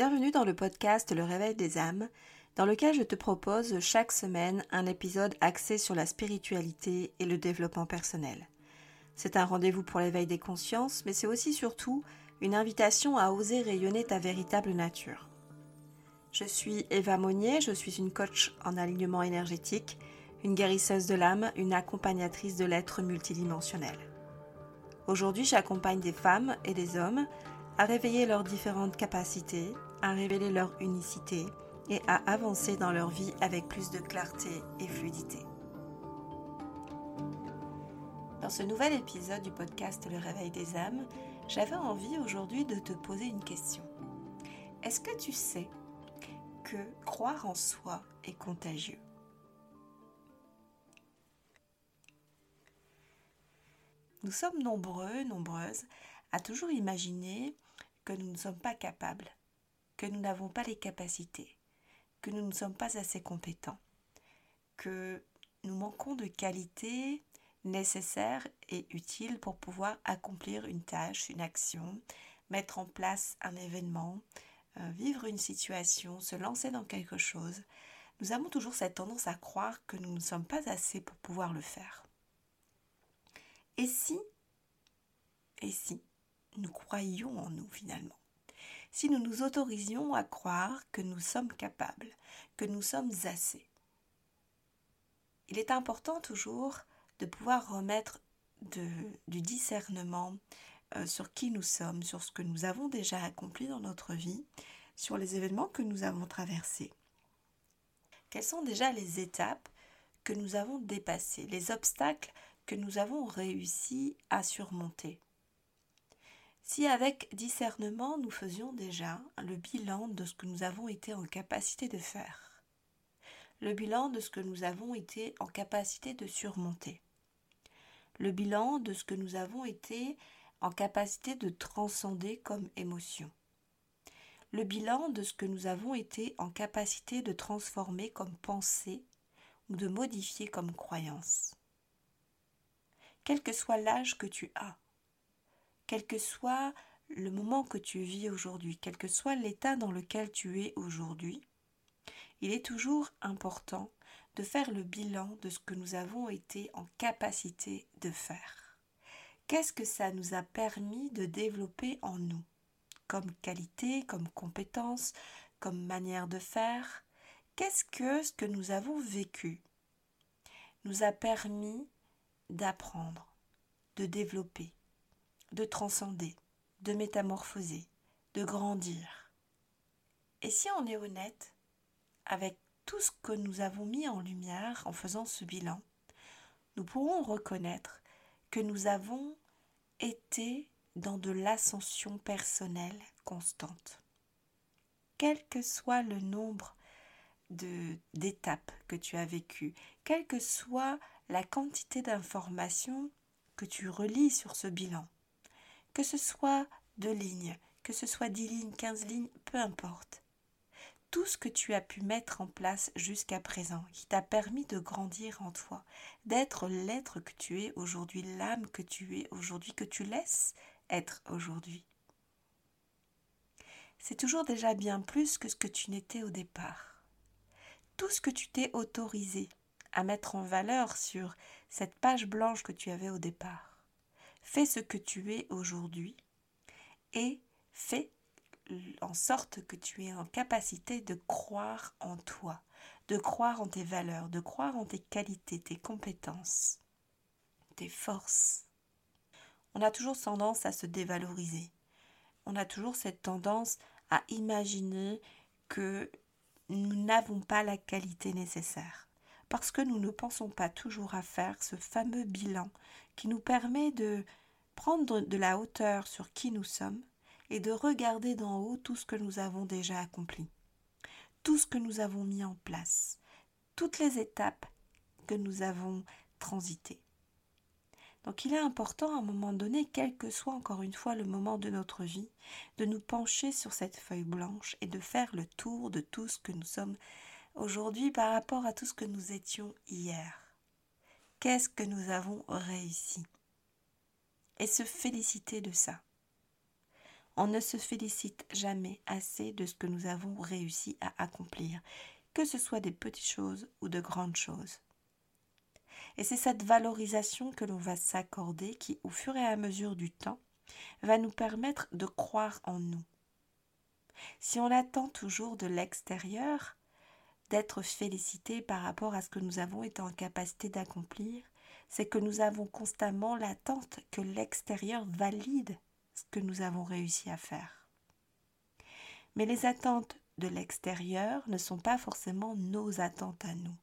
Bienvenue dans le podcast Le Réveil des âmes, dans lequel je te propose chaque semaine un épisode axé sur la spiritualité et le développement personnel. C'est un rendez-vous pour l'éveil des consciences, mais c'est aussi surtout une invitation à oser rayonner ta véritable nature. Je suis Eva Monnier, je suis une coach en alignement énergétique, une guérisseuse de l'âme, une accompagnatrice de l'être multidimensionnel. Aujourd'hui, j'accompagne des femmes et des hommes à réveiller leurs différentes capacités, à révéler leur unicité et à avancer dans leur vie avec plus de clarté et fluidité. Dans ce nouvel épisode du podcast Le Réveil des âmes, j'avais envie aujourd'hui de te poser une question. Est-ce que tu sais que croire en soi est contagieux? Nous sommes nombreux, nombreuses, à toujours imaginer que nous ne sommes pas capables, que nous n'avons pas les capacités, que nous ne sommes pas assez compétents, que nous manquons de qualités nécessaires et utiles pour pouvoir accomplir une tâche, une action, mettre en place un événement, euh, vivre une situation, se lancer dans quelque chose. Nous avons toujours cette tendance à croire que nous ne sommes pas assez pour pouvoir le faire. Et si, et si, nous croyions en nous finalement? Si nous nous autorisions à croire que nous sommes capables, que nous sommes assez. Il est important toujours de pouvoir remettre du discernement euh, sur qui nous sommes, sur ce que nous avons déjà accompli dans notre vie, sur les événements que nous avons traversés. Quelles sont déjà les étapes que nous avons dépassées, les obstacles que nous avons réussi à surmonter? Si avec discernement nous faisions déjà le bilan de ce que nous avons été en capacité de faire, le bilan de ce que nous avons été en capacité de surmonter, le bilan de ce que nous avons été en capacité de transcender comme émotion, le bilan de ce que nous avons été en capacité de transformer comme pensée ou de modifier comme croyance. Quel que soit l'âge que tu as, quel que soit le moment que tu vis aujourd'hui, quel que soit l'état dans lequel tu es aujourd'hui, il est toujours important de faire le bilan de ce que nous avons été en capacité de faire. Qu'est-ce que ça nous a permis de développer en nous? Comme qualité, comme compétence, comme manière de faire? Qu'est-ce que ce que nous avons vécu nous a permis d'apprendre, de développer? De transcender, de métamorphoser, de grandir. Et si on est honnête avec tout ce que nous avons mis en lumière en faisant ce bilan, nous pourrons reconnaître que nous avons été dans de l'ascension personnelle constante. Quel que soit le nombre d'étapes que tu as vécues, quelle que soit la quantité d'informations que tu relis sur ce bilan, que ce soit deux lignes, que ce soit dix lignes, quinze lignes, peu importe. Tout ce que tu as pu mettre en place jusqu'à présent, qui t'a permis de grandir en toi, d'être l'être que tu es aujourd'hui, l'âme que tu es aujourd'hui, que tu laisses être aujourd'hui. C'est toujours déjà bien plus que ce que tu n'étais au départ. Tout ce que tu t'es autorisé à mettre en valeur sur cette page blanche que tu avais au départ fais ce que tu es aujourd'hui et fais en sorte que tu aies en capacité de croire en toi, de croire en tes valeurs, de croire en tes qualités, tes compétences, tes forces. On a toujours tendance à se dévaloriser. On a toujours cette tendance à imaginer que nous n'avons pas la qualité nécessaire parce que nous ne pensons pas toujours à faire ce fameux bilan qui nous permet de prendre de la hauteur sur qui nous sommes et de regarder d'en haut tout ce que nous avons déjà accompli, tout ce que nous avons mis en place, toutes les étapes que nous avons transitées. Donc il est important à un moment donné, quel que soit encore une fois le moment de notre vie, de nous pencher sur cette feuille blanche et de faire le tour de tout ce que nous sommes aujourd'hui par rapport à tout ce que nous étions hier. Qu'est-ce que nous avons réussi? Et se féliciter de ça. On ne se félicite jamais assez de ce que nous avons réussi à accomplir, que ce soit des petites choses ou de grandes choses. Et c'est cette valorisation que l'on va s'accorder qui, au fur et à mesure du temps, va nous permettre de croire en nous. Si on attend toujours de l'extérieur, d'être félicité par rapport à ce que nous avons été en capacité d'accomplir, c'est que nous avons constamment l'attente que l'extérieur valide ce que nous avons réussi à faire. Mais les attentes de l'extérieur ne sont pas forcément nos attentes à nous.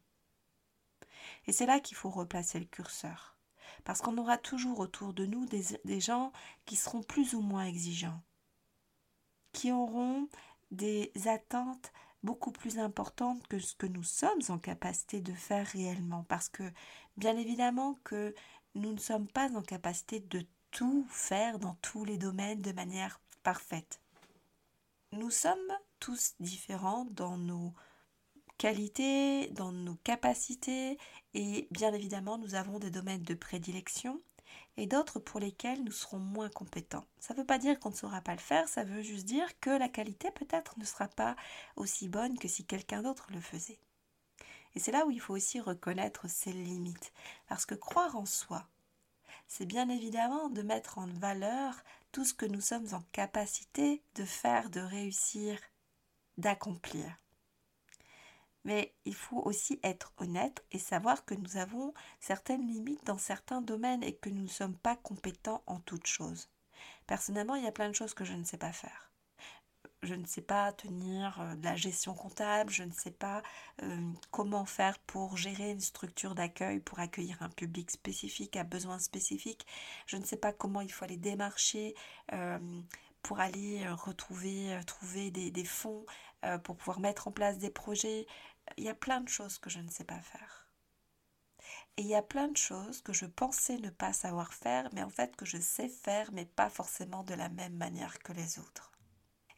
Et c'est là qu'il faut replacer le curseur. Parce qu'on aura toujours autour de nous des, des, gens qui seront plus ou moins exigeants, qui auront des attentes beaucoup plus importantes que ce que nous sommes en capacité de faire réellement. Parce que, bien évidemment, que nous ne sommes pas en capacité de tout faire dans tous les domaines de manière parfaite. Nous sommes tous différents dans nos qualités, dans nos capacités, et bien évidemment, nous avons des domaines de prédilection et d'autres pour lesquels nous serons moins compétents. Ça ne veut pas dire qu'on ne saura pas le faire, ça veut juste dire que la qualité peut-être ne sera pas aussi bonne que si quelqu'un d'autre le faisait. Et c'est là où il faut aussi reconnaître ses limites, parce que croire en soi, c'est bien évidemment de mettre en valeur tout ce que nous sommes en capacité de faire, de réussir, d'accomplir. Mais il faut aussi être honnête et savoir que nous avons certaines limites dans certains domaines et que nous ne sommes pas compétents en toutes choses. Personnellement, il y a plein de choses que je ne sais pas faire je ne sais pas tenir euh, de la gestion comptable, je ne sais pas euh, comment faire pour gérer une structure d'accueil pour accueillir un public spécifique à besoins spécifiques, je ne sais pas comment il faut aller démarcher euh, pour aller retrouver trouver des, des fonds pour pouvoir mettre en place des projets. Il y a plein de choses que je ne sais pas faire. Et il y a plein de choses que je pensais ne pas savoir faire, mais en fait que je sais faire, mais pas forcément de la même manière que les autres.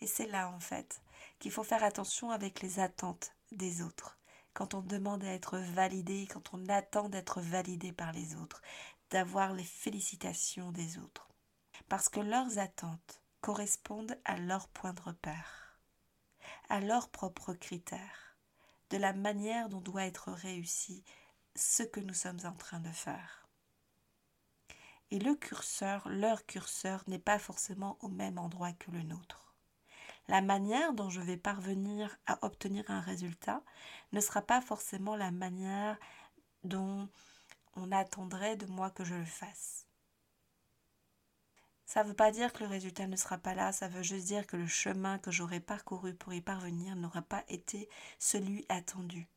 Et c'est là, en fait, qu'il faut faire attention avec les attentes des autres. Quand on demande à être validé, quand on attend d'être validé par les autres, d'avoir les félicitations des autres. Parce que leurs attentes correspondent à leur point de repère, à leurs propres critères, de la manière dont doit être réussi ce que nous sommes en train de faire. Et le curseur, leur curseur, n'est pas forcément au même endroit que le nôtre la manière dont je vais parvenir à obtenir un résultat ne sera pas forcément la manière dont on attendrait de moi que je le fasse. Ça ne veut pas dire que le résultat ne sera pas là, ça veut juste dire que le chemin que j'aurais parcouru pour y parvenir n'aura pas été celui attendu.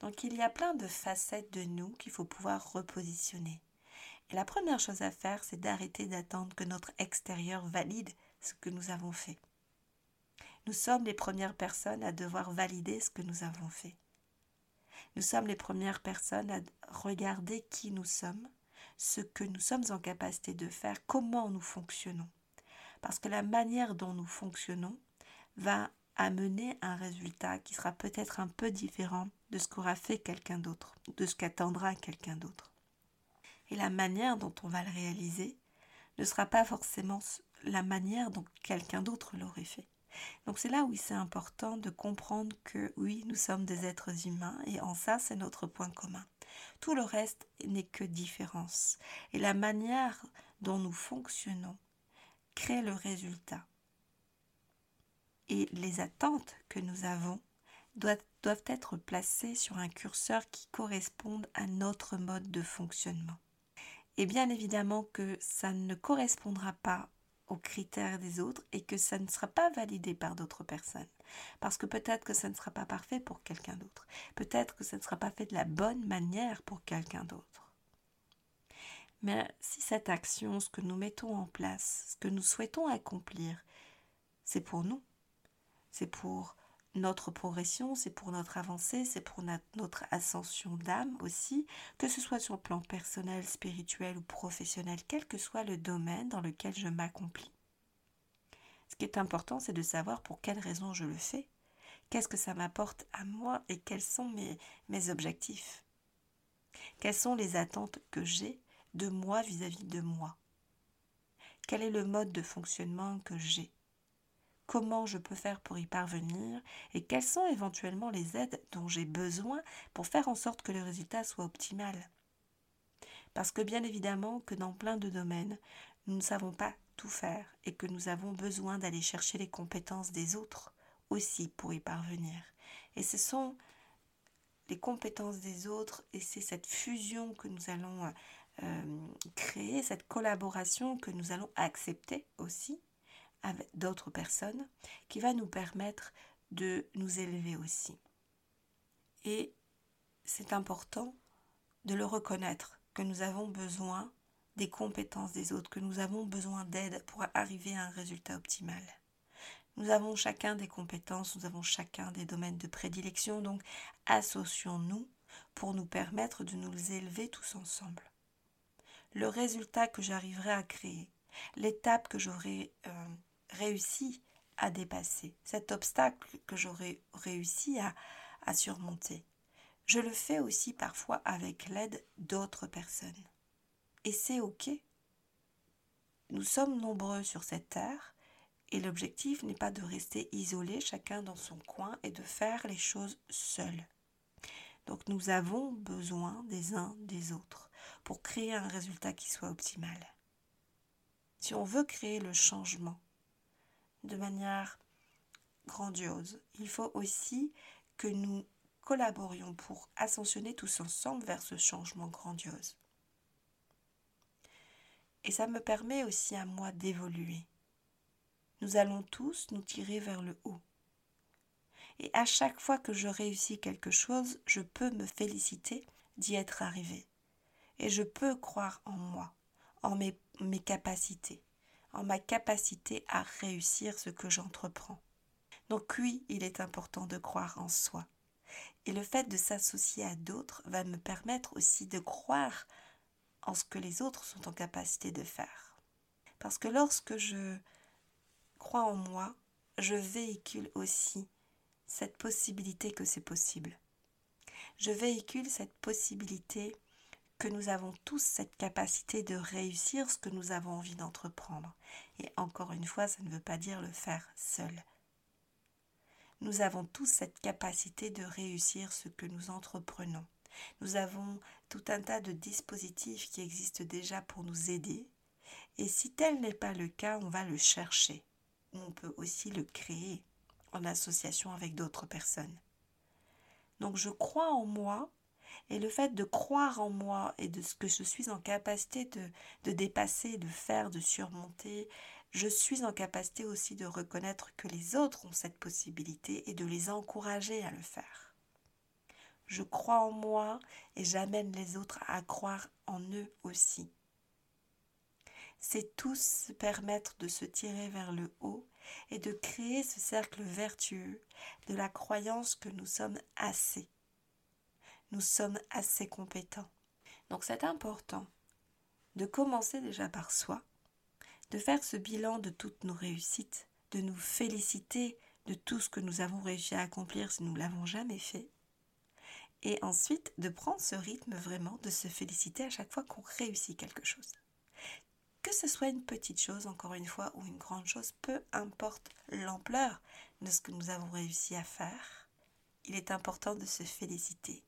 Donc il y a plein de facettes de nous qu'il faut pouvoir repositionner. Et la première chose à faire, c'est d'arrêter d'attendre que notre extérieur valide ce que nous avons fait. Nous sommes les premières personnes à devoir valider ce que nous avons fait. Nous sommes les premières personnes à regarder qui nous sommes, ce que nous sommes en capacité de faire, comment nous fonctionnons. Parce que la manière dont nous fonctionnons va amener un résultat qui sera peut-être un peu différent de ce qu'aura fait quelqu'un d'autre, de ce qu'attendra quelqu'un d'autre. Et la manière dont on va le réaliser ne sera pas forcément la manière dont quelqu'un d'autre l'aurait fait. Donc c'est là où c'est important de comprendre que oui, nous sommes des êtres humains et en ça c'est notre point commun. Tout le reste n'est que différence. Et la manière dont nous fonctionnons crée le résultat. Et les attentes que nous avons doivent, doivent être placées sur un curseur qui corresponde à notre mode de fonctionnement. Et bien évidemment que ça ne correspondra pas aux critères des autres et que ça ne sera pas validé par d'autres personnes. Parce que peut-être que ça ne sera pas parfait pour quelqu'un d'autre. Peut-être que ça ne sera pas fait de la bonne manière pour quelqu'un d'autre. Mais si cette action, ce que nous mettons en place, ce que nous souhaitons accomplir, c'est pour nous, c'est pour notre progression, c'est pour notre avancée, c'est pour notre ascension d'âme aussi, que ce soit sur le plan personnel, spirituel ou professionnel, quel que soit le domaine dans lequel je m'accomplis. Ce qui est important, c'est de savoir pour quelles raisons je le fais, qu'est-ce que ça m'apporte à moi et quels sont mes, objectifs. Quelles sont les attentes que j'ai de moi vis-à-vis -vis de moi? Quel est le mode de fonctionnement que j'ai? Comment je peux faire pour y parvenir Et quelles sont éventuellement les aides dont j'ai besoin pour faire en sorte que le résultat soit optimal Parce que bien évidemment que dans plein de domaines, nous ne savons pas tout faire et que nous avons besoin d'aller chercher les compétences des autres aussi pour y parvenir. Et ce sont les compétences des autres et c'est cette fusion que nous allons euh, créer, cette collaboration que nous allons accepter aussi d'autres personnes qui va nous permettre de nous élever aussi. Et c'est important de le reconnaître que nous avons besoin des compétences des autres, que nous avons besoin d'aide pour arriver à un résultat optimal. Nous avons chacun des compétences, nous avons chacun des domaines de prédilection, donc associons-nous pour nous permettre de nous élever tous ensemble. Le résultat que j'arriverai à créer, l'étape que j'aurai euh, réussi à dépasser, cet obstacle que j'aurai réussi à, à surmonter, je le fais aussi parfois avec l'aide d'autres personnes. Et c'est OK. Nous sommes nombreux sur cette terre et l'objectif n'est pas de rester isolés chacun dans son coin et de faire les choses seuls. Donc nous avons besoin des uns des autres pour créer un résultat qui soit optimal. Si on veut créer le changement de manière grandiose, il faut aussi que nous collaborions pour ascensionner tous ensemble vers ce changement grandiose. Et ça me permet aussi à moi d'évoluer nous allons tous nous tirer vers le haut. Et à chaque fois que je réussis quelque chose, je peux me féliciter d'y être arrivé. Et je peux croire en moi, en mes, mes capacités, en ma capacité à réussir ce que j'entreprends. Donc oui, il est important de croire en soi. Et le fait de s'associer à d'autres va me permettre aussi de croire en ce que les autres sont en capacité de faire. Parce que lorsque je crois en moi, je véhicule aussi cette possibilité que c'est possible. Je véhicule cette possibilité que nous avons tous cette capacité de réussir ce que nous avons envie d'entreprendre. Et encore une fois, ça ne veut pas dire le faire seul. Nous avons tous cette capacité de réussir ce que nous entreprenons. Nous avons tout un tas de dispositifs qui existent déjà pour nous aider. Et si tel n'est pas le cas, on va le chercher on peut aussi le créer en association avec d'autres personnes. Donc je crois en moi et le fait de croire en moi et de ce que je suis en capacité de, dépasser, de faire, de surmonter, je suis en capacité aussi de reconnaître que les autres ont cette possibilité et de les encourager à le faire. Je crois en moi et j'amène les autres à croire en eux aussi c'est tous se permettre de se tirer vers le haut et de créer ce cercle vertueux de la croyance que nous sommes assez. Nous sommes assez compétents. Donc c'est important de commencer déjà par soi, de faire ce bilan de toutes nos réussites, de nous féliciter de tout ce que nous avons réussi à accomplir si nous ne l'avons jamais fait, et ensuite de prendre ce rythme vraiment de se féliciter à chaque fois qu'on réussit quelque chose. Que ce soit une petite chose, encore une fois, ou une grande chose, peu importe l'ampleur de ce que nous avons réussi à faire, il est important de se féliciter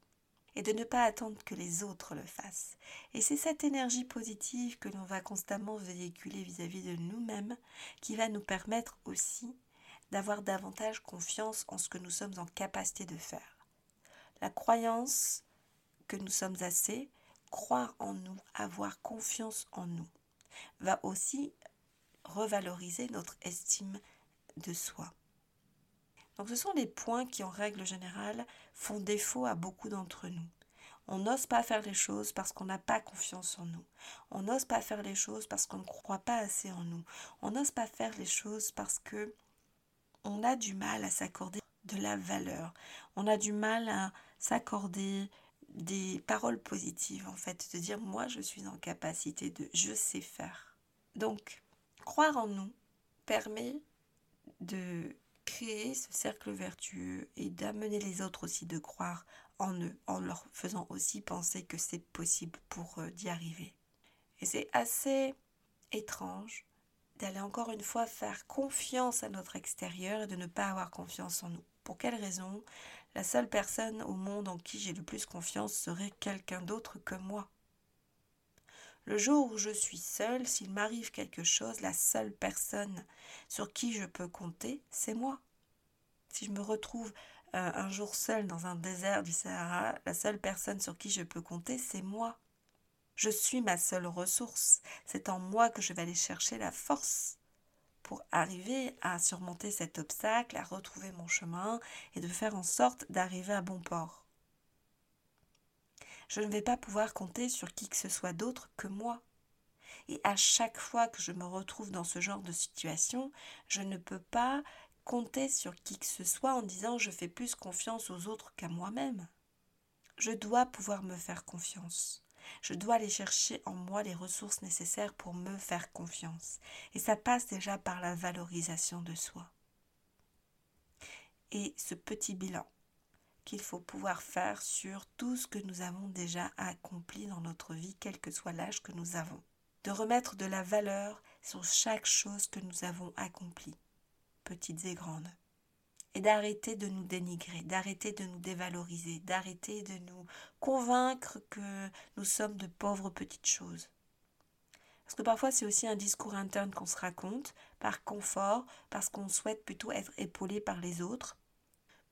et de ne pas attendre que les autres le fassent. Et c'est cette énergie positive que l'on va constamment véhiculer vis-à-vis de nous-mêmes qui va nous permettre aussi d'avoir davantage confiance en ce que nous sommes en capacité de faire. La croyance que nous sommes assez, croire en nous, avoir confiance en nous va aussi revaloriser notre estime de soi. Donc ce sont les points qui en règle générale font défaut à beaucoup d'entre nous. On n'ose pas faire les choses parce qu'on n'a pas confiance en nous. On n'ose pas faire les choses parce qu'on ne croit pas assez en nous. On n'ose pas faire les choses parce que on a du mal à s'accorder de la valeur. On a du mal à s'accorder des paroles positives en fait, de dire moi je suis en capacité de, je sais faire. Donc, croire en nous permet de créer ce cercle vertueux et d'amener les autres aussi de croire en eux, en leur faisant aussi penser que c'est possible pour eux d'y arriver. Et c'est assez étrange d'aller encore une fois faire confiance à notre extérieur et de ne pas avoir confiance en nous. Pour quelle raison? La seule personne au monde en qui j'ai le plus confiance serait quelqu'un d'autre que moi. Le jour où je suis seule, s'il m'arrive quelque chose, la seule personne sur qui je peux compter, c'est moi. Si je me retrouve euh, un jour seule dans un désert du Sahara, la seule personne sur qui je peux compter, c'est moi. Je suis ma seule ressource. C'est en moi que je vais aller chercher la force pour arriver à surmonter cet obstacle, à retrouver mon chemin et de faire en sorte d'arriver à bon port. Je ne vais pas pouvoir compter sur qui que ce soit d'autre que moi. Et à chaque fois que je me retrouve dans ce genre de situation, je ne peux pas compter sur qui que ce soit en disant je fais plus confiance aux autres qu'à moi-même. Je dois pouvoir me faire confiance. Je dois aller chercher en moi les ressources nécessaires pour me faire confiance. Et ça passe déjà par la valorisation de soi. Et ce petit bilan qu'il faut pouvoir faire sur tout ce que nous avons déjà accompli dans notre vie, quel que soit l'âge que nous avons. De remettre de la valeur sur chaque chose que nous avons accomplie, petites et grandes et d'arrêter de nous dénigrer, d'arrêter de nous dévaloriser, d'arrêter de nous convaincre que nous sommes de pauvres petites choses. Parce que parfois c'est aussi un discours interne qu'on se raconte, par confort, parce qu'on souhaite plutôt être épaulé par les autres,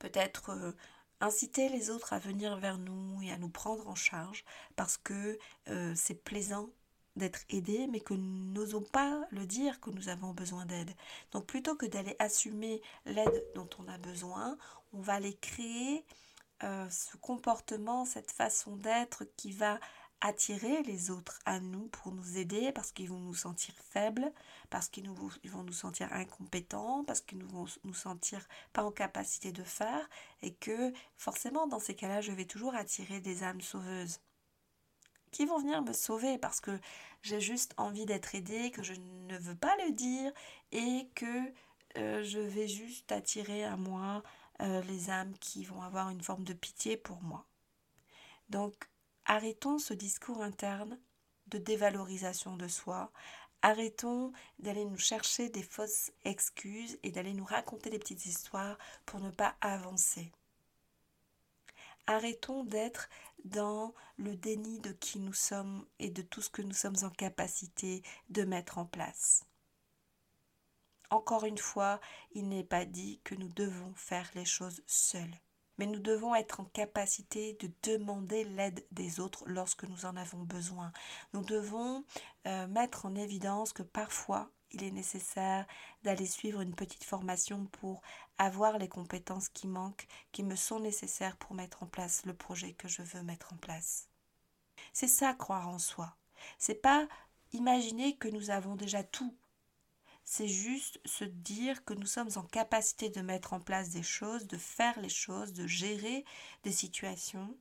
peut-être euh, inciter les autres à venir vers nous et à nous prendre en charge, parce que euh, c'est plaisant d'être aidés, mais que nous n'osons pas le dire que nous avons besoin d'aide. Donc plutôt que d'aller assumer l'aide dont on a besoin, on va aller créer euh, ce comportement, cette façon d'être qui va attirer les autres à nous pour nous aider parce qu'ils vont nous sentir faibles, parce qu'ils vont nous sentir incompétents, parce qu'ils vont nous sentir pas en capacité de faire et que forcément dans ces cas-là je vais toujours attirer des âmes sauveuses qui vont venir me sauver parce que j'ai juste envie d'être aidée, que je ne veux pas le dire et que euh, je vais juste attirer à moi euh, les âmes qui vont avoir une forme de pitié pour moi. Donc arrêtons ce discours interne de dévalorisation de soi, arrêtons d'aller nous chercher des fausses excuses et d'aller nous raconter des petites histoires pour ne pas avancer. Arrêtons d'être dans le déni de qui nous sommes et de tout ce que nous sommes en capacité de mettre en place. Encore une fois, il n'est pas dit que nous devons faire les choses seuls, mais nous devons être en capacité de demander l'aide des autres lorsque nous en avons besoin. Nous devons euh, mettre en évidence que parfois il est nécessaire d'aller suivre une petite formation pour avoir les compétences qui manquent, qui me sont nécessaires pour mettre en place le projet que je veux mettre en place. C'est ça croire en soi. C'est pas imaginer que nous avons déjà tout. C'est juste se dire que nous sommes en capacité de mettre en place des choses, de faire les choses, de gérer des situations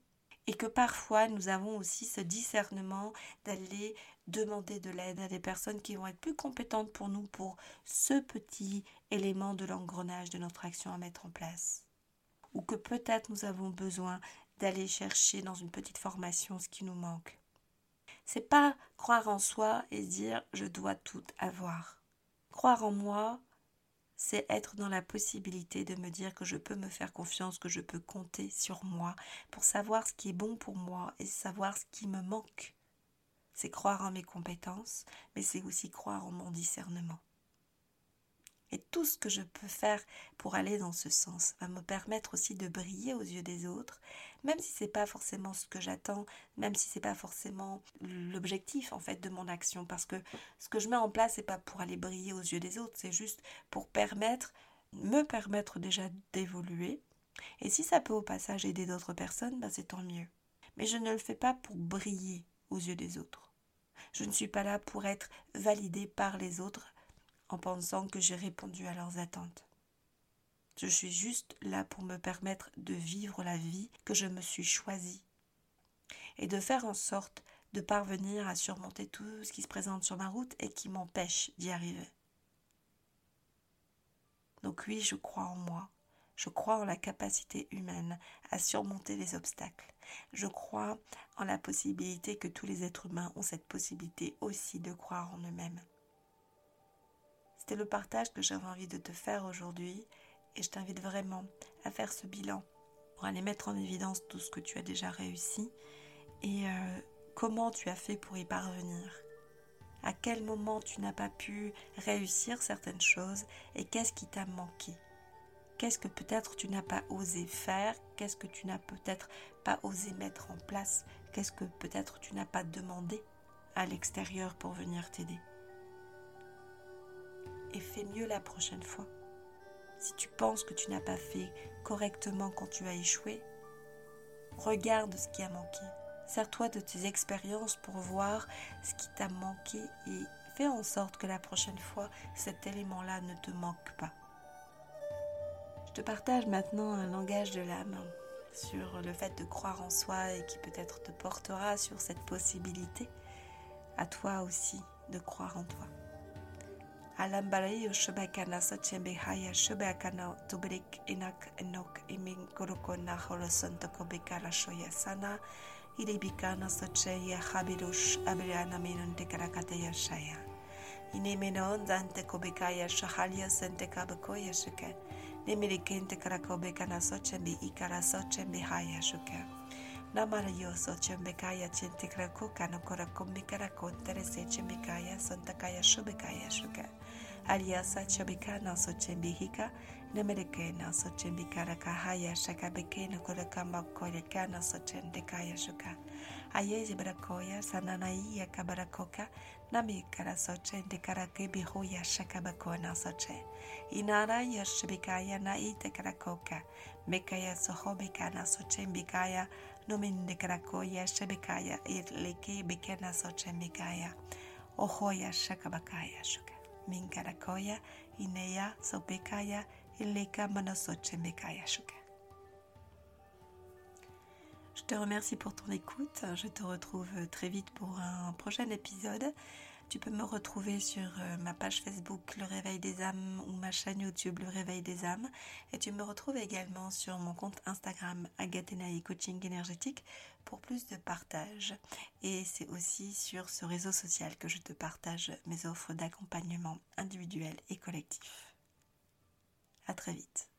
et que parfois nous avons aussi ce discernement d'aller demander de l'aide à des personnes qui vont être plus compétentes pour nous pour ce petit élément de l'engrenage de notre action à mettre en place. Ou que peut-être nous avons besoin d'aller chercher dans une petite formation ce qui nous manque. C'est pas croire en soi et dire je dois tout avoir. Croire en moi, c'est être dans la possibilité de me dire que je peux me faire confiance, que je peux compter sur moi pour savoir ce qui est bon pour moi et savoir ce qui me manque. C'est croire en mes compétences, mais c'est aussi croire en mon discernement. Et tout ce que je peux faire pour aller dans ce sens va me permettre aussi de briller aux yeux des autres, même si c'est pas forcément ce que j'attends, même si c'est pas forcément l'objectif en fait de mon action, parce que ce que je mets en place c'est pas pour aller briller aux yeux des autres, c'est juste pour permettre, me permettre déjà d'évoluer. Et si ça peut au passage aider d'autres personnes, ben c'est tant mieux. Mais je ne le fais pas pour briller aux yeux des autres. Je ne suis pas là pour être validée par les autres en pensant que j'ai répondu à leurs attentes. Je suis juste là pour me permettre de vivre la vie que je me suis choisie et de faire en sorte de parvenir à surmonter tout ce qui se présente sur ma route et qui m'empêche d'y arriver. Donc oui, je crois en moi. Je crois en la capacité humaine à surmonter les obstacles. Je crois en la possibilité que tous les êtres humains ont cette possibilité aussi de croire en eux-mêmes. C'était le partage que j'avais envie de te faire aujourd'hui et je t'invite vraiment à faire ce bilan pour aller mettre en évidence tout ce que tu as déjà réussi et euh, comment tu as fait pour y parvenir. À quel moment tu n'as pas pu réussir certaines choses et qu'est-ce qui t'a manqué? Qu'est-ce que peut-être tu n'as pas osé faire? Qu'est-ce que tu n'as peut-être pas osé mettre en place? Qu'est-ce que peut-être tu n'as pas demandé à l'extérieur pour venir t'aider? Et fais mieux la prochaine fois. Si tu penses que tu n'as pas fait correctement quand tu as échoué, regarde ce qui a manqué. Sers-toi de tes expériences pour voir ce qui t'a manqué et fais en sorte que la prochaine fois, cet élément-là ne te manque pas. Je te partage maintenant un langage de l'âme sur le fait de croire en soi et qui peut-être te portera sur cette possibilité, à toi aussi de croire en toi. alambalai u shubakana sachembihaya shubakana tubrik inak enok imin kurukona holosonto kobikala shoyasana iribikana sacheya habirush abirana minunte karakataya shaya. Inimino dante kobikaya shahalia sente kabakoya shuke. Nimirikente karakobikana sachembi ikara sachembihaya shuke. Namarayoso Chembekaya Chintikraku Kanokora Kumbikara Kontere Se Chembekaya Santakaya Shubekaya Shuka aliasa chabika na sochembihika nemerekena sochembikara kahaya shakabekena korakamba korekana sochendekaya shuka. Ayeye barakoya sananaiya kabarakoka namikara sochendekara kebihuya shakabakona soche. Inaraya shibikaya ya ilike sohobikana na nomindekarakoya shibikaya irleke bikena sochembikaya ohoya shakabakaya shuka. Je te remercie pour ton écoute. Je te retrouve très vite pour un prochain épisode. Tu peux me retrouver sur ma page Facebook Le Réveil des âmes ou ma chaîne YouTube Le Réveil des âmes. Et tu me retrouves également sur mon compte Instagram Agathenaï Coaching Énergétique pour plus de partage. Et c'est aussi sur ce réseau social que je te partage mes offres d'accompagnement individuel et collectif. À très vite.